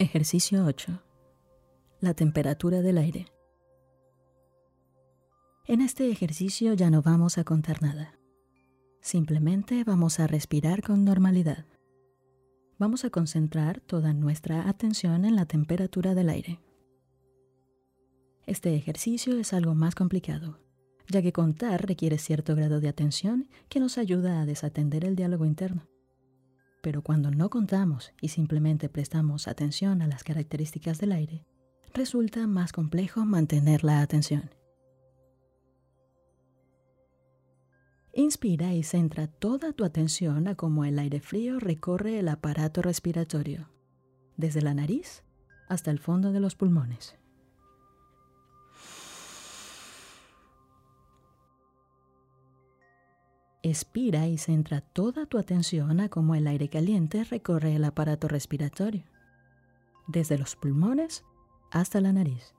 Ejercicio 8. La temperatura del aire. En este ejercicio ya no vamos a contar nada. Simplemente vamos a respirar con normalidad. Vamos a concentrar toda nuestra atención en la temperatura del aire. Este ejercicio es algo más complicado, ya que contar requiere cierto grado de atención que nos ayuda a desatender el diálogo interno. Pero cuando no contamos y simplemente prestamos atención a las características del aire, resulta más complejo mantener la atención. Inspira y centra toda tu atención a cómo el aire frío recorre el aparato respiratorio, desde la nariz hasta el fondo de los pulmones. Expira y centra toda tu atención a cómo el aire caliente recorre el aparato respiratorio, desde los pulmones hasta la nariz.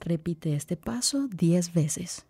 Repite este paso 10 veces.